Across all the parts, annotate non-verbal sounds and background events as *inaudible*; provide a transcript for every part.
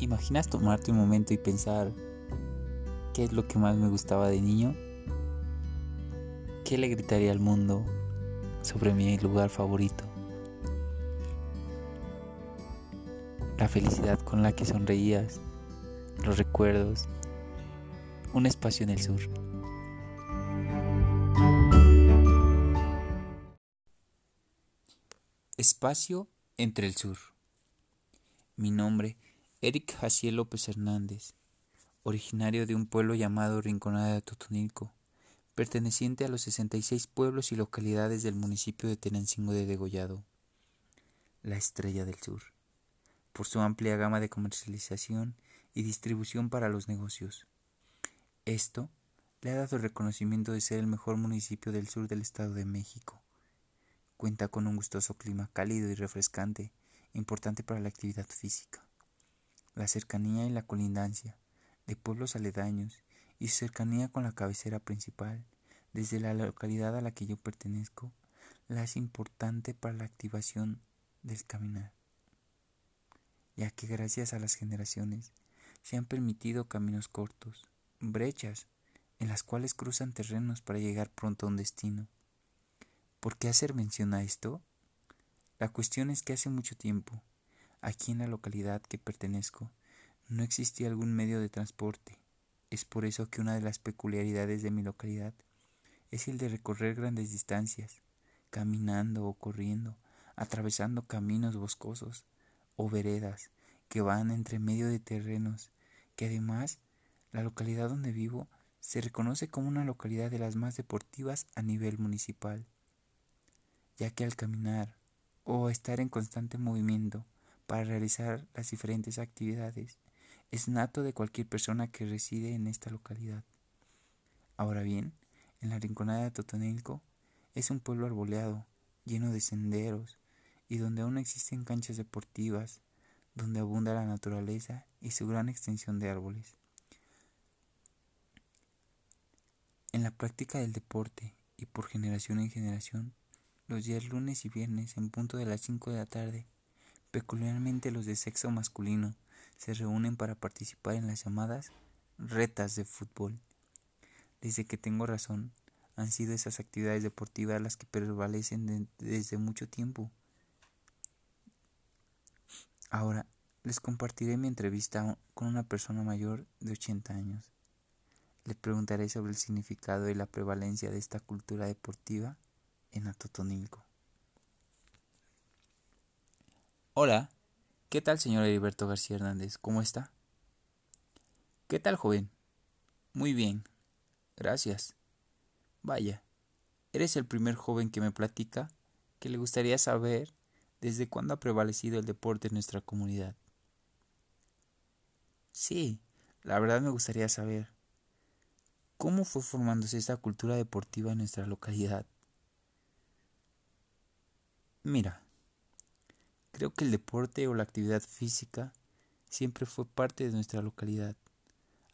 ¿Imaginas tomarte un momento y pensar qué es lo que más me gustaba de niño? ¿Qué le gritaría al mundo sobre mi lugar favorito? La felicidad con la que sonreías, los recuerdos, un espacio en el sur. Espacio entre el sur. Mi nombre, Eric Jaciel López Hernández, originario de un pueblo llamado Rinconada de Totonilco, perteneciente a los 66 pueblos y localidades del municipio de Tenancingo de Degollado, la estrella del sur, por su amplia gama de comercialización y distribución para los negocios. Esto le ha dado el reconocimiento de ser el mejor municipio del sur del Estado de México. Cuenta con un gustoso clima cálido y refrescante, importante para la actividad física. La cercanía y la colindancia de pueblos aledaños y su cercanía con la cabecera principal, desde la localidad a la que yo pertenezco, la hace importante para la activación del caminar, ya que gracias a las generaciones se han permitido caminos cortos, brechas, en las cuales cruzan terrenos para llegar pronto a un destino. ¿Por qué hacer mención a esto? La cuestión es que hace mucho tiempo, aquí en la localidad que pertenezco, no existía algún medio de transporte. Es por eso que una de las peculiaridades de mi localidad es el de recorrer grandes distancias, caminando o corriendo, atravesando caminos boscosos o veredas que van entre medio de terrenos, que además la localidad donde vivo se reconoce como una localidad de las más deportivas a nivel municipal, ya que al caminar o estar en constante movimiento para realizar las diferentes actividades es nato de cualquier persona que reside en esta localidad. Ahora bien, en la Rinconada de Totonilco es un pueblo arboleado, lleno de senderos, y donde aún existen canchas deportivas, donde abunda la naturaleza y su gran extensión de árboles. En la práctica del deporte y por generación en generación, los días lunes y viernes en punto de las 5 de la tarde, peculiarmente los de sexo masculino, se reúnen para participar en las llamadas retas de fútbol. Desde que tengo razón, han sido esas actividades deportivas las que prevalecen desde mucho tiempo. Ahora les compartiré mi entrevista con una persona mayor de 80 años. Le preguntaré sobre el significado y la prevalencia de esta cultura deportiva en Atotonilco. Hola, ¿qué tal señor Heriberto García Hernández? ¿Cómo está? ¿Qué tal joven? Muy bien, gracias. Vaya, eres el primer joven que me platica que le gustaría saber desde cuándo ha prevalecido el deporte en nuestra comunidad. Sí, la verdad me gustaría saber cómo fue formándose esta cultura deportiva en nuestra localidad. Mira, creo que el deporte o la actividad física siempre fue parte de nuestra localidad,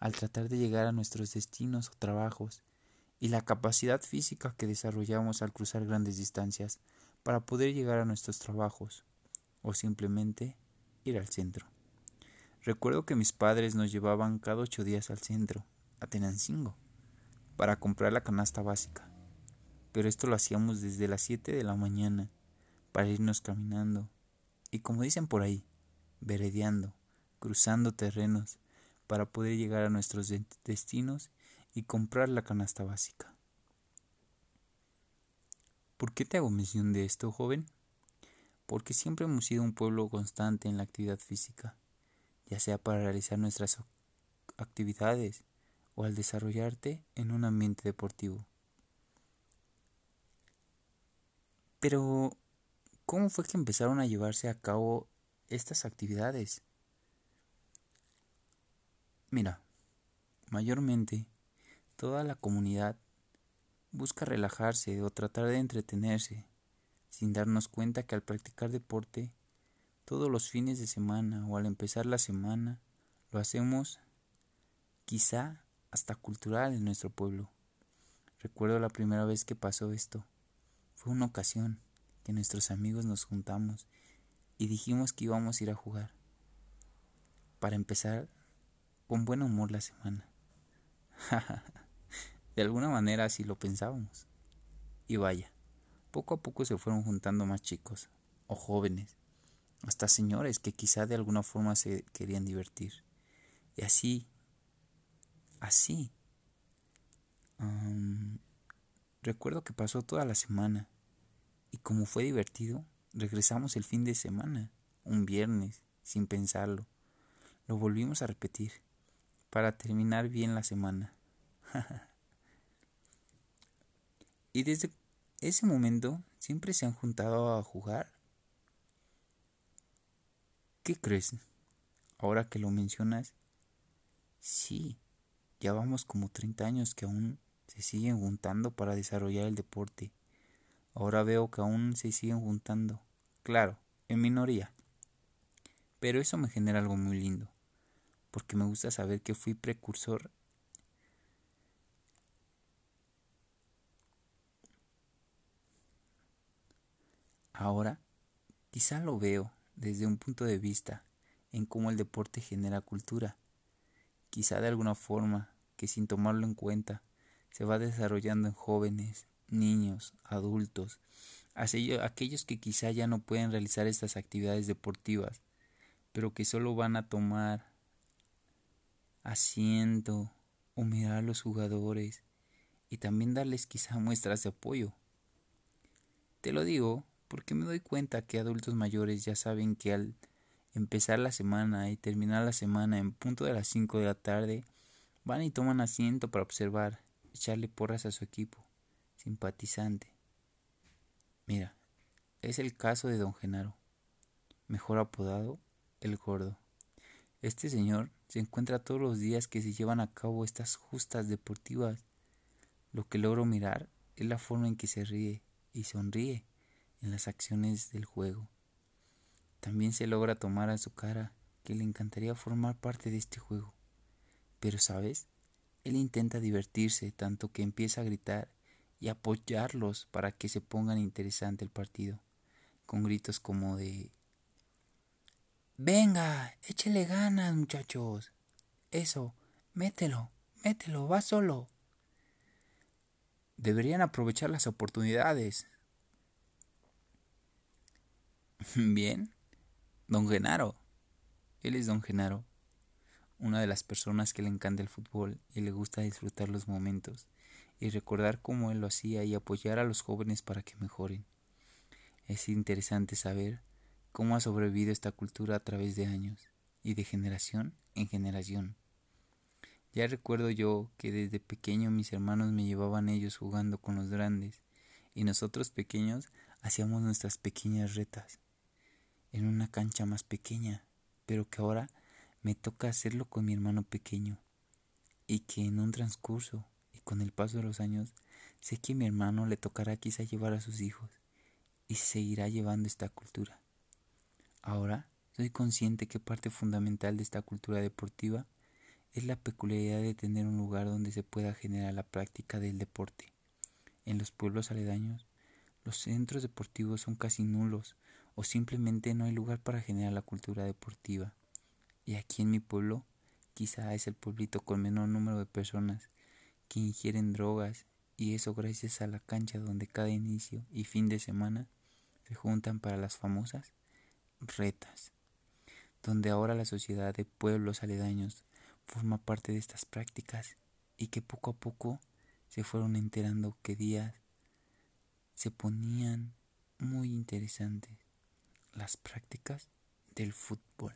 al tratar de llegar a nuestros destinos o trabajos, y la capacidad física que desarrollamos al cruzar grandes distancias para poder llegar a nuestros trabajos, o simplemente ir al centro. Recuerdo que mis padres nos llevaban cada ocho días al centro, a Tenancingo, para comprar la canasta básica, pero esto lo hacíamos desde las siete de la mañana para irnos caminando y como dicen por ahí, veredeando, cruzando terrenos para poder llegar a nuestros destinos y comprar la canasta básica. ¿Por qué te hago mención de esto, joven? Porque siempre hemos sido un pueblo constante en la actividad física, ya sea para realizar nuestras actividades o al desarrollarte en un ambiente deportivo. Pero ¿Cómo fue que empezaron a llevarse a cabo estas actividades? Mira, mayormente toda la comunidad busca relajarse o tratar de entretenerse, sin darnos cuenta que al practicar deporte, todos los fines de semana o al empezar la semana, lo hacemos quizá hasta cultural en nuestro pueblo. Recuerdo la primera vez que pasó esto. Fue una ocasión que nuestros amigos nos juntamos y dijimos que íbamos a ir a jugar. para empezar con buen humor la semana. *laughs* de alguna manera así lo pensábamos. Y vaya, poco a poco se fueron juntando más chicos, o jóvenes, hasta señores que quizá de alguna forma se querían divertir. Y así, así. recuerdo que pasó toda la semana y como fue divertido, regresamos el fin de semana, un viernes, sin pensarlo. Lo volvimos a repetir para terminar bien la semana. *laughs* y desde ese momento siempre se han juntado a jugar ¿Qué crees? Ahora que lo mencionas, sí, ya vamos como 30 años que aún se siguen juntando para desarrollar el deporte. Ahora veo que aún se siguen juntando, claro, en minoría. Pero eso me genera algo muy lindo, porque me gusta saber que fui precursor Ahora, quizá lo veo desde un punto de vista en cómo el deporte genera cultura, quizá de alguna forma que sin tomarlo en cuenta se va desarrollando en jóvenes, niños, adultos, aquellos que quizá ya no pueden realizar estas actividades deportivas, pero que solo van a tomar asiento o mirar a los jugadores y también darles quizá *laughs* muestras de apoyo. Te lo digo porque me doy cuenta que adultos mayores ya saben que al empezar la semana y terminar la semana en punto de las 5 de la tarde, van y toman asiento para observar, echarle porras a su equipo, simpatizante. Mira, es el caso de don Genaro, mejor apodado el gordo. Este señor se encuentra todos los días que se llevan a cabo estas justas deportivas. Lo que logro mirar es la forma en que se ríe y sonríe en las acciones del juego. También se logra tomar a su cara que le encantaría formar parte de este juego. Pero, ¿sabes? Él intenta divertirse tanto que empieza a gritar y apoyarlos para que se pongan interesante el partido, con gritos como de Venga, échele ganas, muchachos. Eso, mételo, mételo, va solo. Deberían aprovechar las oportunidades, *laughs* Bien, don Genaro. Él es don Genaro, una de las personas que le encanta el fútbol y le gusta disfrutar los momentos y recordar cómo él lo hacía y apoyar a los jóvenes para que mejoren. Es interesante saber cómo ha sobrevivido esta cultura a través de años y de generación en generación. Ya recuerdo yo que desde pequeño mis hermanos me llevaban ellos jugando con los grandes y nosotros pequeños hacíamos nuestras pequeñas retas en una cancha más pequeña, pero que ahora me toca hacerlo con mi hermano pequeño, y que en un transcurso con el paso de los años sé que a mi hermano le tocará quizá llevar a sus hijos, y seguirá llevando esta cultura. Ahora soy consciente que parte fundamental de esta cultura deportiva es la peculiaridad de tener un lugar donde se pueda generar la práctica del deporte. En los pueblos aledaños, los centros deportivos son casi nulos o simplemente no hay lugar para generar la cultura deportiva. Y aquí en mi pueblo, quizá es el pueblito con menor número de personas que ingieren drogas y eso gracias a la cancha donde cada inicio y fin de semana se juntan para las famosas retas, donde ahora la sociedad de pueblos aledaños forma parte de estas prácticas y que poco a poco se fueron enterando que días se ponían muy interesantes las prácticas del fútbol.